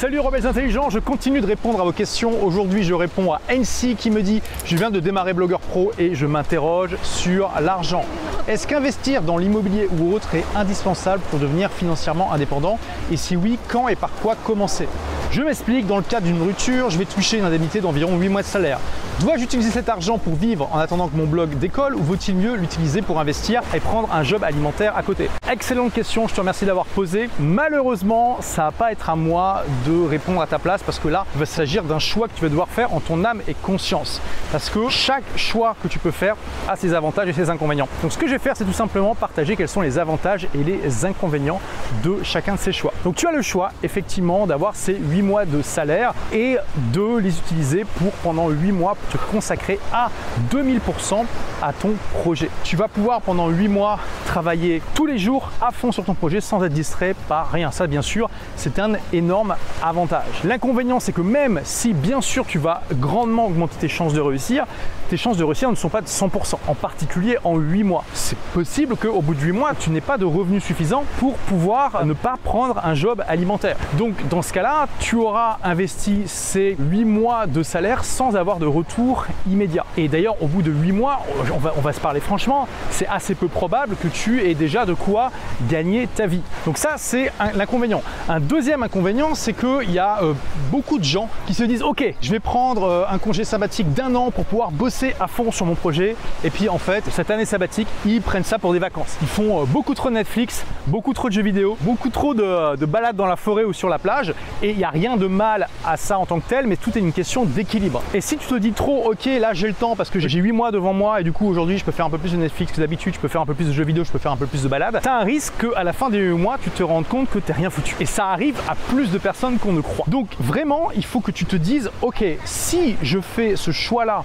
Salut rebelles intelligents, je continue de répondre à vos questions. Aujourd'hui, je réponds à NC qui me dit Je viens de démarrer Blogueur Pro et je m'interroge sur l'argent. Est-ce qu'investir dans l'immobilier ou autre est indispensable pour devenir financièrement indépendant? Et si oui, quand et par quoi commencer? Je m'explique, dans le cas d'une rupture, je vais toucher une indemnité d'environ 8 mois de salaire. Dois-je utiliser cet argent pour vivre en attendant que mon blog décolle ou vaut-il mieux l'utiliser pour investir et prendre un job alimentaire à côté? Excellente question, je te remercie d'avoir posé. Malheureusement, ça va pas être à moi de répondre à ta place parce que là, il va s'agir d'un choix que tu vas devoir faire en ton âme et conscience. Parce que chaque choix que tu peux faire a ses avantages et ses inconvénients. Donc ce que je vais faire, c'est tout simplement partager quels sont les avantages et les inconvénients de chacun de ces choix. Donc tu as le choix effectivement d'avoir ces 8 mois de salaire et de les utiliser pour pendant 8 mois te consacrer à 2000% à ton projet. Tu vas pouvoir pendant 8 mois travailler tous les jours à fond sur ton projet sans être distrait par rien. Ça bien sûr, c'est un énorme avantage. L'inconvénient c'est que même si bien sûr tu vas grandement augmenter tes chances de réussir, tes chances de réussir ne sont pas de 100%, en particulier en 8 mois. C'est possible qu'au bout de 8 mois, tu n'aies pas de revenus suffisants pour pouvoir ne pas prendre un job alimentaire. Donc dans ce cas-là, tu auras investi ces 8 mois de salaire sans avoir de retour immédiat. Et d'ailleurs, au bout de 8 mois, on va, on va se parler franchement, c'est assez peu probable que tu aies déjà de quoi gagner ta vie. Donc ça, c'est l'inconvénient. Un deuxième inconvénient, c'est qu'il y a euh, beaucoup de gens qui se disent, ok, je vais prendre euh, un congé sabbatique d'un an pour pouvoir bosser à fond sur mon projet. Et puis en fait, cette année sabbatique, ils prennent ça pour des vacances. Ils font euh, beaucoup trop de Netflix, beaucoup trop de jeux vidéo, beaucoup trop de, de balades dans la forêt ou sur la plage. Et il n'y a rien de mal à ça en tant que tel, mais tout est une question d'équilibre. Et si tu te dis trop, ok, là j'ai le temps parce que j'ai 8 mois devant moi et du coup aujourd'hui je peux faire un peu plus de Netflix que d'habitude, je peux faire un peu plus de jeux vidéo, je peux faire un peu plus de balades, t'as un risque qu'à la fin des 8 mois tu te rendes compte que t'es rien foutu. Et ça arrive à plus de personnes qu'on ne croit. Donc vraiment, il faut que tu te dises, ok, si je fais ce choix-là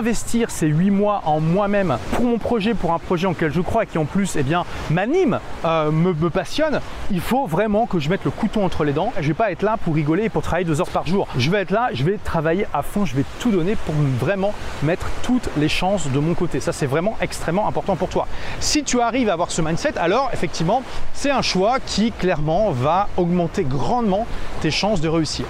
d'investir ces 8 mois en moi-même pour mon projet, pour un projet en je crois et qui en plus eh bien m'anime, euh, me, passionne, il faut vraiment que je mette le couteau entre les dents. Je vais pas être là pour rigoler et pour travailler deux heures par jour. Je vais être là, je vais travailler à fond, je vais tout donner pour vraiment mettre toutes les chances de mon côté. Ça, c'est vraiment extrêmement important pour toi. Si tu arrives à avoir ce mindset, alors effectivement, c'est un choix qui clairement va augmenter grandement tes chances de réussir.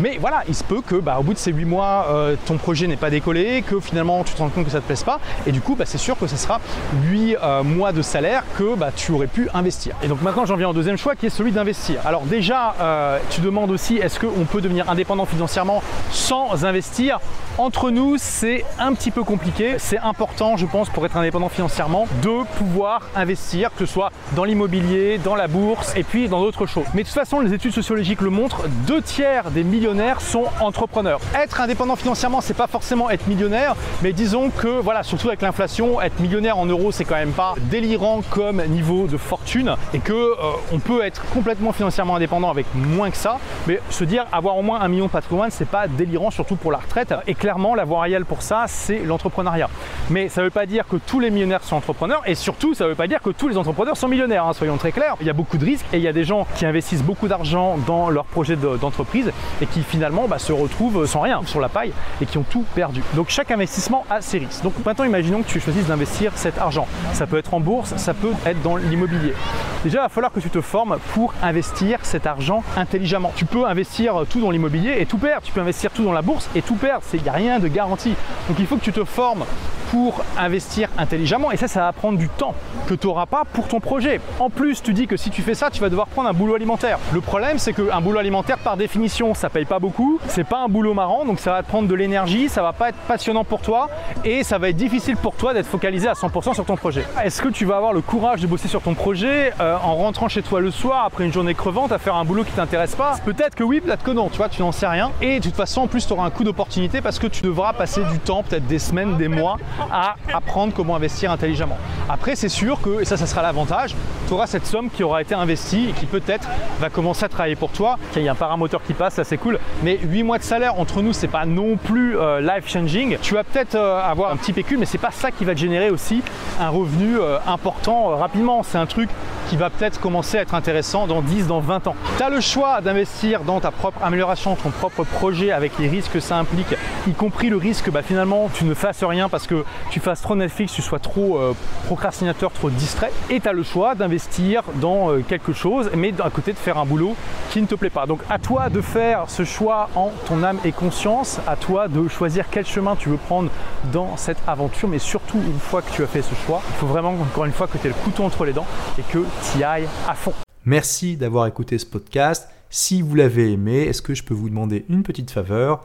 Mais voilà, il se peut que bah, bout de ces 8 mois, euh, ton projet n'est pas décollé, que finalement tu te rends compte que ça ne te plaise pas, et du coup, bah, c'est sûr que ce sera 8 euh, mois de salaire que bah, tu aurais pu investir. Et donc maintenant, j'en viens au deuxième choix qui est celui d'investir. Alors déjà, euh, tu demandes aussi est-ce qu'on peut devenir indépendant financièrement sans investir entre nous, c'est un petit peu compliqué. C'est important, je pense, pour être indépendant financièrement, de pouvoir investir, que ce soit dans l'immobilier, dans la bourse et puis dans d'autres choses. Mais de toute façon, les études sociologiques le montrent, deux tiers des millionnaires sont entrepreneurs. Être indépendant financièrement, c'est pas forcément être millionnaire, mais disons que, voilà, surtout avec l'inflation, être millionnaire en euros, c'est quand même pas délirant comme niveau de fortune et que euh, on peut être complètement financièrement indépendant avec moins que ça. Mais se dire avoir au moins un million de patrimoine, c'est pas délirant, surtout pour la retraite. Et clairement, la voie réelle pour ça, c'est l'entrepreneuriat. Mais ça ne veut pas dire que tous les millionnaires sont entrepreneurs et surtout, ça ne veut pas dire que tous les entrepreneurs sont millionnaires, hein, soyons très clairs. Il y a beaucoup de risques et il y a des gens qui investissent beaucoup d'argent dans leur projet d'entreprise et qui finalement bah, se retrouvent sans rien sur la paille et qui ont tout perdu. Donc chaque investissement a ses risques. Donc maintenant, imaginons que tu choisisses d'investir cet argent. Ça peut être en bourse, ça peut être dans l'immobilier. Déjà, il va falloir que tu te formes pour investir cet argent intelligemment. Tu peux investir tout dans l'immobilier et tout perdre. Tu peux investir tout dans la bourse et tout perdre. Il n'y a rien de garantie. Donc il faut que tu te formes pour investir intelligemment et ça, ça va prendre du temps que tu n'auras pas pour ton projet. En plus, tu dis que si tu fais ça, tu vas devoir prendre un boulot alimentaire. Le problème, c'est qu'un boulot alimentaire, par définition, ça paye pas beaucoup. C'est pas un boulot marrant, donc ça va te prendre de l'énergie, ça va pas être passionnant pour toi et ça va être difficile pour toi d'être focalisé à 100% sur ton projet. Est-ce que tu vas avoir le courage de bosser sur ton projet euh, en rentrant chez toi le soir après une journée crevante à faire un boulot qui t'intéresse pas? Peut-être que oui, peut-être que non, tu vois, tu n'en sais rien. Et de toute façon, en plus, tu auras un coup d'opportunité parce que tu devras passer du temps, peut-être des semaines, des mois, à apprendre comment investir intelligemment. Après, c'est sûr que, et ça, ça sera l'avantage, tu auras cette somme qui aura été investie et qui peut-être va commencer à travailler pour toi. Il y a un paramoteur qui passe, ça c'est cool. Mais 8 mois de salaire entre nous, c'est pas non plus euh, life changing. Tu vas peut-être euh, avoir un petit pécule, mais c'est pas ça qui va générer aussi un revenu euh, important rapidement. C'est un truc qui va peut-être commencer à être intéressant dans 10, dans 20 ans. Tu as le choix d'investir dans ta propre amélioration, ton propre projet avec les risques que ça implique, y compris le risque bah, finalement tu ne fasses rien parce que tu fasses trop Netflix, tu sois trop euh, procrastinateur, trop distrait. Et tu as le choix d'investir dans euh, quelque chose, mais à côté de faire un boulot qui ne te plaît pas. Donc à toi de faire ce choix en ton âme et conscience, à toi de choisir quel chemin tu veux prendre dans cette aventure, mais surtout une fois que tu as fait ce choix, il faut vraiment encore une fois que tu aies le couteau entre les dents et que tu y ailles à fond. Merci d'avoir écouté ce podcast. Si vous l'avez aimé, est-ce que je peux vous demander une petite faveur?